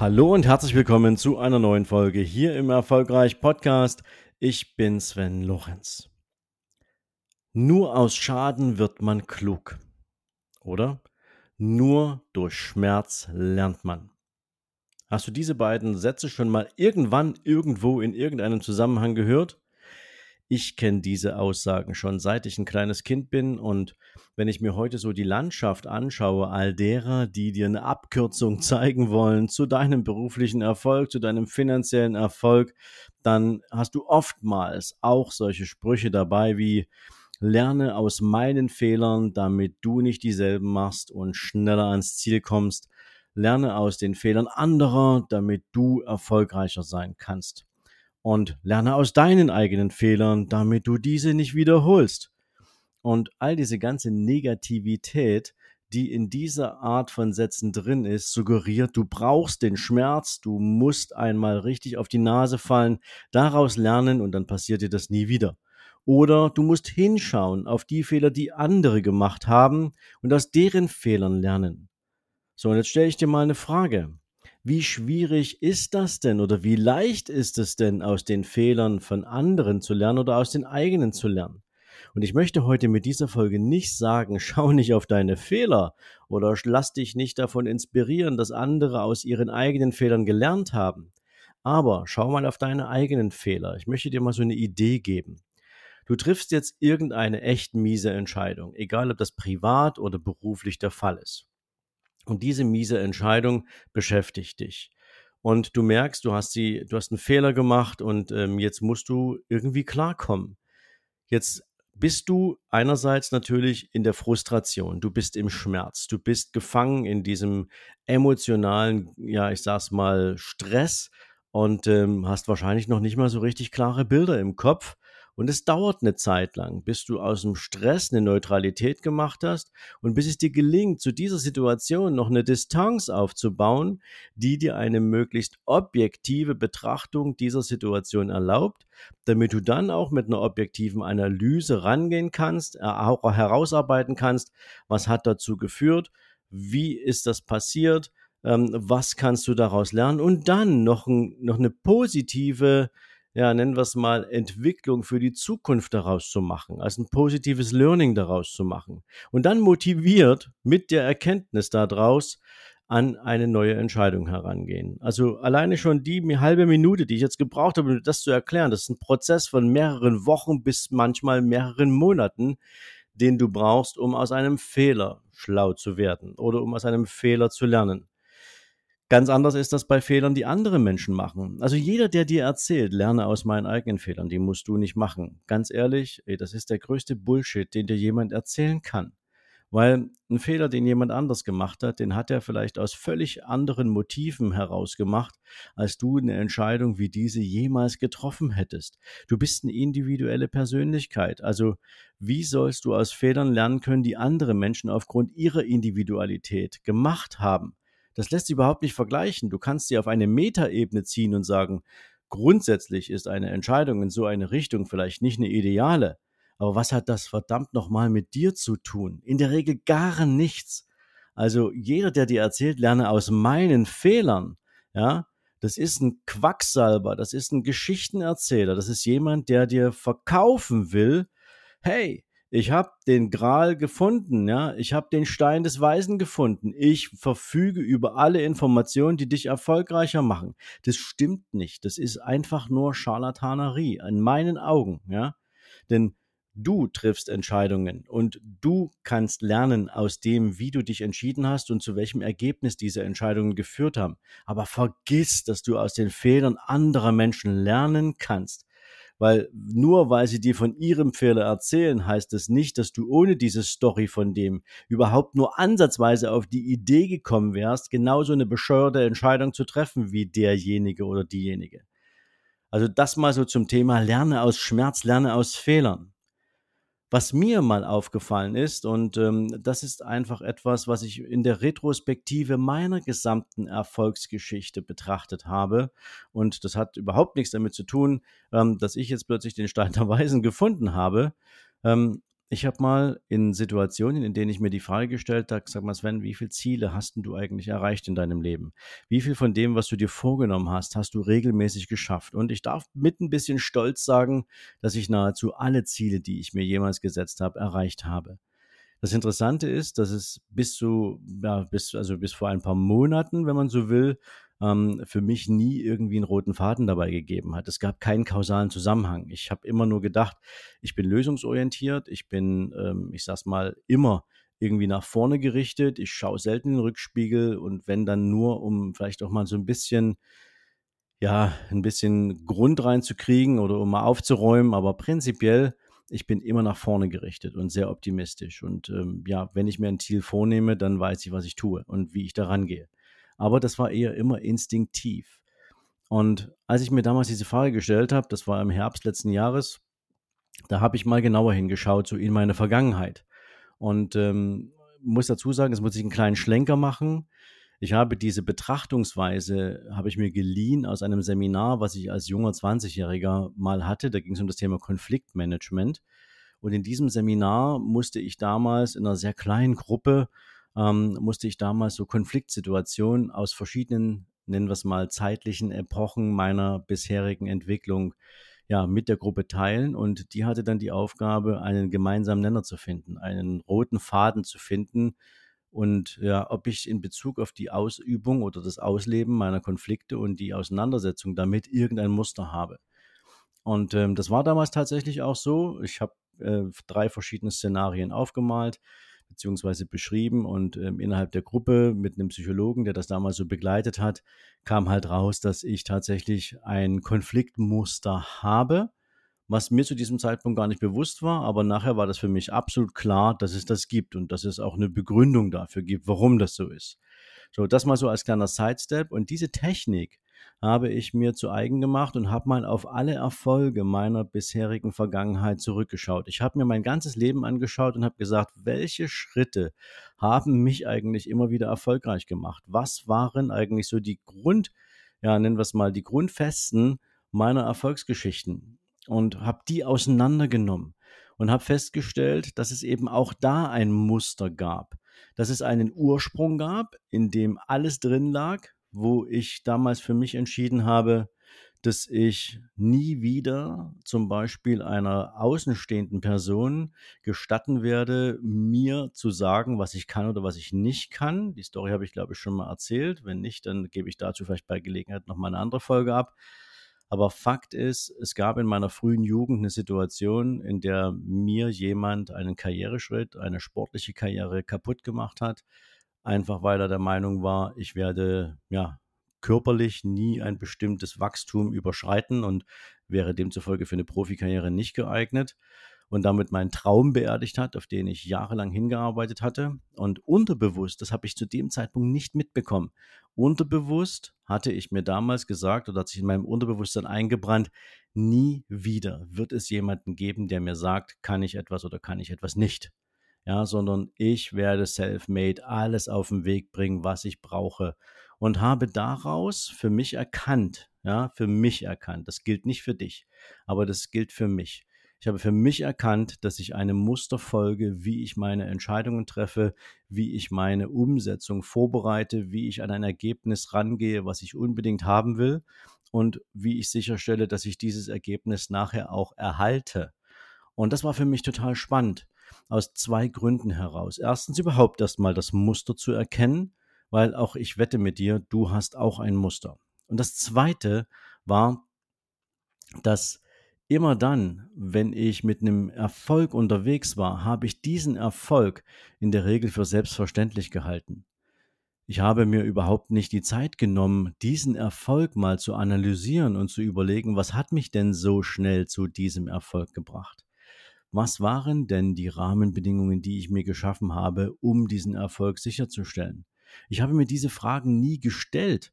Hallo und herzlich willkommen zu einer neuen Folge hier im Erfolgreich Podcast. Ich bin Sven Lorenz. Nur aus Schaden wird man klug oder? Nur durch Schmerz lernt man. Hast du diese beiden Sätze schon mal irgendwann irgendwo in irgendeinem Zusammenhang gehört? Ich kenne diese Aussagen schon seit ich ein kleines Kind bin und wenn ich mir heute so die Landschaft anschaue, all derer, die dir eine Abkürzung zeigen wollen zu deinem beruflichen Erfolg, zu deinem finanziellen Erfolg, dann hast du oftmals auch solche Sprüche dabei wie Lerne aus meinen Fehlern, damit du nicht dieselben machst und schneller ans Ziel kommst. Lerne aus den Fehlern anderer, damit du erfolgreicher sein kannst. Und lerne aus deinen eigenen Fehlern, damit du diese nicht wiederholst. Und all diese ganze Negativität, die in dieser Art von Sätzen drin ist, suggeriert, du brauchst den Schmerz, du musst einmal richtig auf die Nase fallen, daraus lernen und dann passiert dir das nie wieder. Oder du musst hinschauen auf die Fehler, die andere gemacht haben und aus deren Fehlern lernen. So, und jetzt stelle ich dir mal eine Frage. Wie schwierig ist das denn oder wie leicht ist es denn, aus den Fehlern von anderen zu lernen oder aus den eigenen zu lernen? Und ich möchte heute mit dieser Folge nicht sagen, schau nicht auf deine Fehler oder lass dich nicht davon inspirieren, dass andere aus ihren eigenen Fehlern gelernt haben. Aber schau mal auf deine eigenen Fehler. Ich möchte dir mal so eine Idee geben. Du triffst jetzt irgendeine echt miese Entscheidung, egal ob das privat oder beruflich der Fall ist. Und diese miese Entscheidung beschäftigt dich. Und du merkst, du hast sie, du hast einen Fehler gemacht und ähm, jetzt musst du irgendwie klarkommen. Jetzt bist du einerseits natürlich in der Frustration, du bist im Schmerz, du bist gefangen in diesem emotionalen, ja, ich sag's mal, Stress und ähm, hast wahrscheinlich noch nicht mal so richtig klare Bilder im Kopf, und es dauert eine Zeit lang, bis du aus dem Stress eine Neutralität gemacht hast und bis es dir gelingt, zu dieser Situation noch eine Distanz aufzubauen, die dir eine möglichst objektive Betrachtung dieser Situation erlaubt, damit du dann auch mit einer objektiven Analyse rangehen kannst, äh, auch herausarbeiten kannst, was hat dazu geführt, wie ist das passiert, ähm, was kannst du daraus lernen und dann noch, ein, noch eine positive ja, nennen wir es mal, Entwicklung für die Zukunft daraus zu machen, als ein positives Learning daraus zu machen. Und dann motiviert mit der Erkenntnis daraus an eine neue Entscheidung herangehen. Also alleine schon die halbe Minute, die ich jetzt gebraucht habe, um das zu erklären, das ist ein Prozess von mehreren Wochen bis manchmal mehreren Monaten, den du brauchst, um aus einem Fehler schlau zu werden oder um aus einem Fehler zu lernen. Ganz anders ist das bei Fehlern, die andere Menschen machen. Also jeder, der dir erzählt, lerne aus meinen eigenen Fehlern, die musst du nicht machen. Ganz ehrlich, ey, das ist der größte Bullshit, den dir jemand erzählen kann. Weil ein Fehler, den jemand anders gemacht hat, den hat er vielleicht aus völlig anderen Motiven herausgemacht, als du eine Entscheidung wie diese jemals getroffen hättest. Du bist eine individuelle Persönlichkeit. Also wie sollst du aus Fehlern lernen können, die andere Menschen aufgrund ihrer Individualität gemacht haben? Das lässt sich überhaupt nicht vergleichen. Du kannst sie auf eine Metaebene ziehen und sagen, grundsätzlich ist eine Entscheidung in so eine Richtung vielleicht nicht eine ideale. Aber was hat das verdammt nochmal mit dir zu tun? In der Regel gar nichts. Also jeder, der dir erzählt, lerne aus meinen Fehlern, ja, das ist ein Quacksalber, das ist ein Geschichtenerzähler, das ist jemand, der dir verkaufen will, hey, ich habe den Gral gefunden, ja, ich habe den Stein des Weisen gefunden. Ich verfüge über alle Informationen, die dich erfolgreicher machen. Das stimmt nicht. Das ist einfach nur Charlatanerie in meinen Augen, ja. Denn du triffst Entscheidungen und du kannst lernen aus dem, wie du dich entschieden hast und zu welchem Ergebnis diese Entscheidungen geführt haben. Aber vergiss, dass du aus den Fehlern anderer Menschen lernen kannst Weil nur weil sie dir von ihrem Fehler erzählen, heißt es das nicht, dass du ohne diese Story von dem überhaupt nur ansatzweise auf die Idee gekommen wärst, genauso eine bescheuerte Entscheidung zu treffen wie derjenige oder diejenige. Also das mal so zum Thema Lerne aus Schmerz, Lerne aus Fehlern. Was mir mal aufgefallen ist, und ähm, das ist einfach etwas, was ich in der Retrospektive meiner gesamten Erfolgsgeschichte betrachtet habe, und das hat überhaupt nichts damit zu tun, ähm, dass ich jetzt plötzlich den Stein der Weisen gefunden habe. Ähm, ich habe mal in Situationen, in denen ich mir die Frage gestellt habe, sag mal Sven, wie viele Ziele hast du eigentlich erreicht in deinem Leben? Wie viel von dem, was du dir vorgenommen hast, hast du regelmäßig geschafft? Und ich darf mit ein bisschen Stolz sagen, dass ich nahezu alle Ziele, die ich mir jemals gesetzt habe, erreicht habe. Das Interessante ist, dass es bis zu, ja, bis, also bis vor ein paar Monaten, wenn man so will, ähm, für mich nie irgendwie einen roten Faden dabei gegeben hat. Es gab keinen kausalen Zusammenhang. Ich habe immer nur gedacht, ich bin lösungsorientiert, ich bin, ähm, ich sag's mal, immer irgendwie nach vorne gerichtet. Ich schaue selten in den Rückspiegel und wenn dann nur, um vielleicht auch mal so ein bisschen, ja, ein bisschen Grund reinzukriegen oder um mal aufzuräumen, aber prinzipiell ich bin immer nach vorne gerichtet und sehr optimistisch. Und ähm, ja, wenn ich mir ein Ziel vornehme, dann weiß ich, was ich tue und wie ich daran gehe aber das war eher immer instinktiv. Und als ich mir damals diese Frage gestellt habe, das war im Herbst letzten Jahres, da habe ich mal genauer hingeschaut, so in meine Vergangenheit. Und ähm, muss dazu sagen, es muss ich einen kleinen Schlenker machen. Ich habe diese Betrachtungsweise, habe ich mir geliehen aus einem Seminar, was ich als junger 20-Jähriger mal hatte. Da ging es um das Thema Konfliktmanagement. Und in diesem Seminar musste ich damals in einer sehr kleinen Gruppe ähm, musste ich damals so Konfliktsituationen aus verschiedenen, nennen wir es mal, zeitlichen Epochen meiner bisherigen Entwicklung ja, mit der Gruppe teilen und die hatte dann die Aufgabe, einen gemeinsamen Nenner zu finden, einen roten Faden zu finden und ja, ob ich in Bezug auf die Ausübung oder das Ausleben meiner Konflikte und die Auseinandersetzung damit irgendein Muster habe. Und ähm, das war damals tatsächlich auch so. Ich habe äh, drei verschiedene Szenarien aufgemalt beziehungsweise beschrieben und ähm, innerhalb der Gruppe mit einem Psychologen, der das damals so begleitet hat, kam halt raus, dass ich tatsächlich ein Konfliktmuster habe, was mir zu diesem Zeitpunkt gar nicht bewusst war, aber nachher war das für mich absolut klar, dass es das gibt und dass es auch eine Begründung dafür gibt, warum das so ist. So, das mal so als kleiner Sidestep und diese Technik, habe ich mir zu eigen gemacht und habe mal auf alle Erfolge meiner bisherigen Vergangenheit zurückgeschaut. Ich habe mir mein ganzes Leben angeschaut und habe gesagt, welche Schritte haben mich eigentlich immer wieder erfolgreich gemacht? Was waren eigentlich so die Grund, ja, nennen wir es mal, die Grundfesten meiner Erfolgsgeschichten? Und habe die auseinandergenommen und habe festgestellt, dass es eben auch da ein Muster gab, dass es einen Ursprung gab, in dem alles drin lag, wo ich damals für mich entschieden habe, dass ich nie wieder zum Beispiel einer außenstehenden Person gestatten werde, mir zu sagen, was ich kann oder was ich nicht kann. Die Story habe ich, glaube ich, schon mal erzählt. Wenn nicht, dann gebe ich dazu vielleicht bei Gelegenheit noch mal eine andere Folge ab. Aber Fakt ist, es gab in meiner frühen Jugend eine Situation, in der mir jemand einen Karriereschritt, eine sportliche Karriere kaputt gemacht hat einfach weil er der Meinung war, ich werde ja körperlich nie ein bestimmtes Wachstum überschreiten und wäre demzufolge für eine Profikarriere nicht geeignet und damit meinen Traum beerdigt hat, auf den ich jahrelang hingearbeitet hatte. Und unterbewusst, das habe ich zu dem Zeitpunkt nicht mitbekommen, unterbewusst hatte ich mir damals gesagt oder hat sich in meinem Unterbewusstsein eingebrannt, nie wieder wird es jemanden geben, der mir sagt, kann ich etwas oder kann ich etwas nicht ja, sondern ich werde self-made alles auf den Weg bringen, was ich brauche und habe daraus für mich erkannt, ja, für mich erkannt, das gilt nicht für dich, aber das gilt für mich. Ich habe für mich erkannt, dass ich einem Muster folge, wie ich meine Entscheidungen treffe, wie ich meine Umsetzung vorbereite, wie ich an ein Ergebnis rangehe, was ich unbedingt haben will und wie ich sicherstelle, dass ich dieses Ergebnis nachher auch erhalte. Und das war für mich total spannend aus zwei Gründen heraus. Erstens überhaupt erstmal das Muster zu erkennen, weil auch ich wette mit dir, du hast auch ein Muster. Und das zweite war, dass immer dann, wenn ich mit einem Erfolg unterwegs war, habe ich diesen Erfolg in der Regel für selbstverständlich gehalten. ich habe mir überhaupt nicht die Zeit genommen, diesen Erfolg mal zu analysieren und zu überlegen, was hat mich denn so schnell zu diesem Erfolg gebracht? Was waren denn die Rahmenbedingungen, die ich mir geschaffen habe, um diesen Erfolg sicherzustellen? Ich habe mir diese Fragen nie gestellt,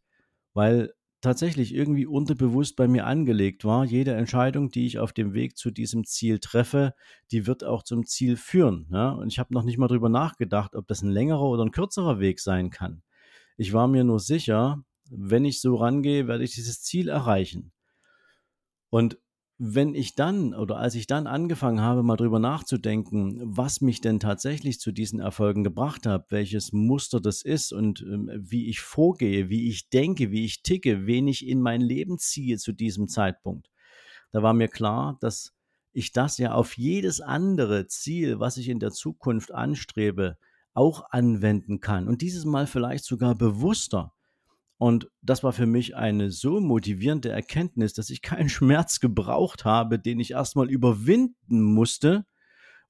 weil tatsächlich irgendwie unterbewusst bei mir angelegt war, jede Entscheidung, die ich auf dem Weg zu diesem Ziel treffe, die wird auch zum Ziel führen. Ja? Und ich habe noch nicht mal drüber nachgedacht, ob das ein längerer oder ein kürzerer Weg sein kann. Ich war mir nur sicher, wenn ich so rangehe, werde ich dieses Ziel erreichen. Und wenn ich dann oder als ich dann angefangen habe, mal drüber nachzudenken, was mich denn tatsächlich zu diesen Erfolgen gebracht hat, welches Muster das ist und ähm, wie ich vorgehe, wie ich denke, wie ich ticke, wen ich in mein Leben ziehe zu diesem Zeitpunkt, da war mir klar, dass ich das ja auf jedes andere Ziel, was ich in der Zukunft anstrebe, auch anwenden kann und dieses Mal vielleicht sogar bewusster. Und das war für mich eine so motivierende Erkenntnis, dass ich keinen Schmerz gebraucht habe, den ich erstmal überwinden musste,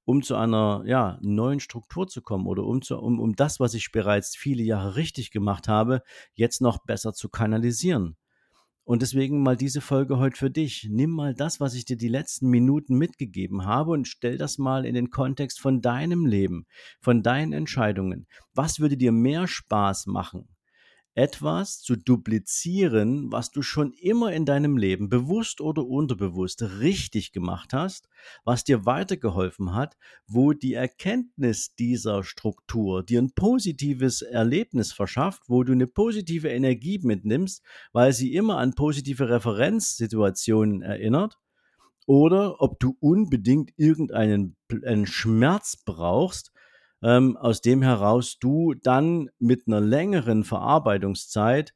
um zu einer ja, neuen Struktur zu kommen oder um, zu, um, um das, was ich bereits viele Jahre richtig gemacht habe, jetzt noch besser zu kanalisieren. Und deswegen mal diese Folge heute für dich. Nimm mal das, was ich dir die letzten Minuten mitgegeben habe und stell das mal in den Kontext von deinem Leben, von deinen Entscheidungen. Was würde dir mehr Spaß machen? Etwas zu duplizieren, was du schon immer in deinem Leben bewusst oder unterbewusst richtig gemacht hast, was dir weitergeholfen hat, wo die Erkenntnis dieser Struktur dir ein positives Erlebnis verschafft, wo du eine positive Energie mitnimmst, weil sie immer an positive Referenzsituationen erinnert, oder ob du unbedingt irgendeinen Schmerz brauchst, ähm, aus dem heraus du dann mit einer längeren Verarbeitungszeit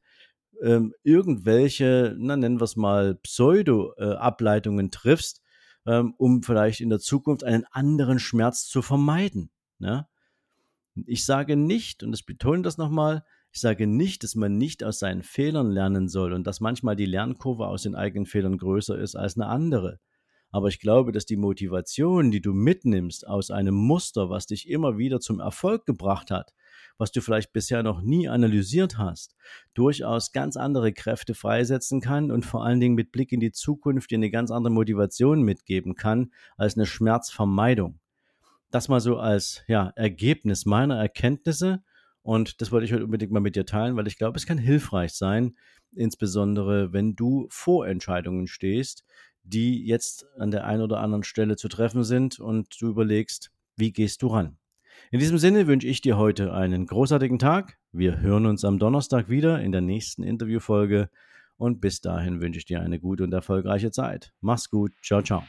ähm, irgendwelche, na, nennen wir es mal, Pseudo-Ableitungen äh, triffst, ähm, um vielleicht in der Zukunft einen anderen Schmerz zu vermeiden. Ne? Ich sage nicht, und das betone das nochmal, ich sage nicht, dass man nicht aus seinen Fehlern lernen soll und dass manchmal die Lernkurve aus den eigenen Fehlern größer ist als eine andere. Aber ich glaube, dass die Motivation, die du mitnimmst aus einem Muster, was dich immer wieder zum Erfolg gebracht hat, was du vielleicht bisher noch nie analysiert hast, durchaus ganz andere Kräfte freisetzen kann und vor allen Dingen mit Blick in die Zukunft dir eine ganz andere Motivation mitgeben kann als eine Schmerzvermeidung. Das mal so als ja, Ergebnis meiner Erkenntnisse und das wollte ich heute unbedingt mal mit dir teilen, weil ich glaube, es kann hilfreich sein, insbesondere wenn du vor Entscheidungen stehst, die jetzt an der einen oder anderen Stelle zu treffen sind und du überlegst, wie gehst du ran. In diesem Sinne wünsche ich dir heute einen großartigen Tag. Wir hören uns am Donnerstag wieder in der nächsten Interviewfolge und bis dahin wünsche ich dir eine gute und erfolgreiche Zeit. Mach's gut. Ciao, ciao.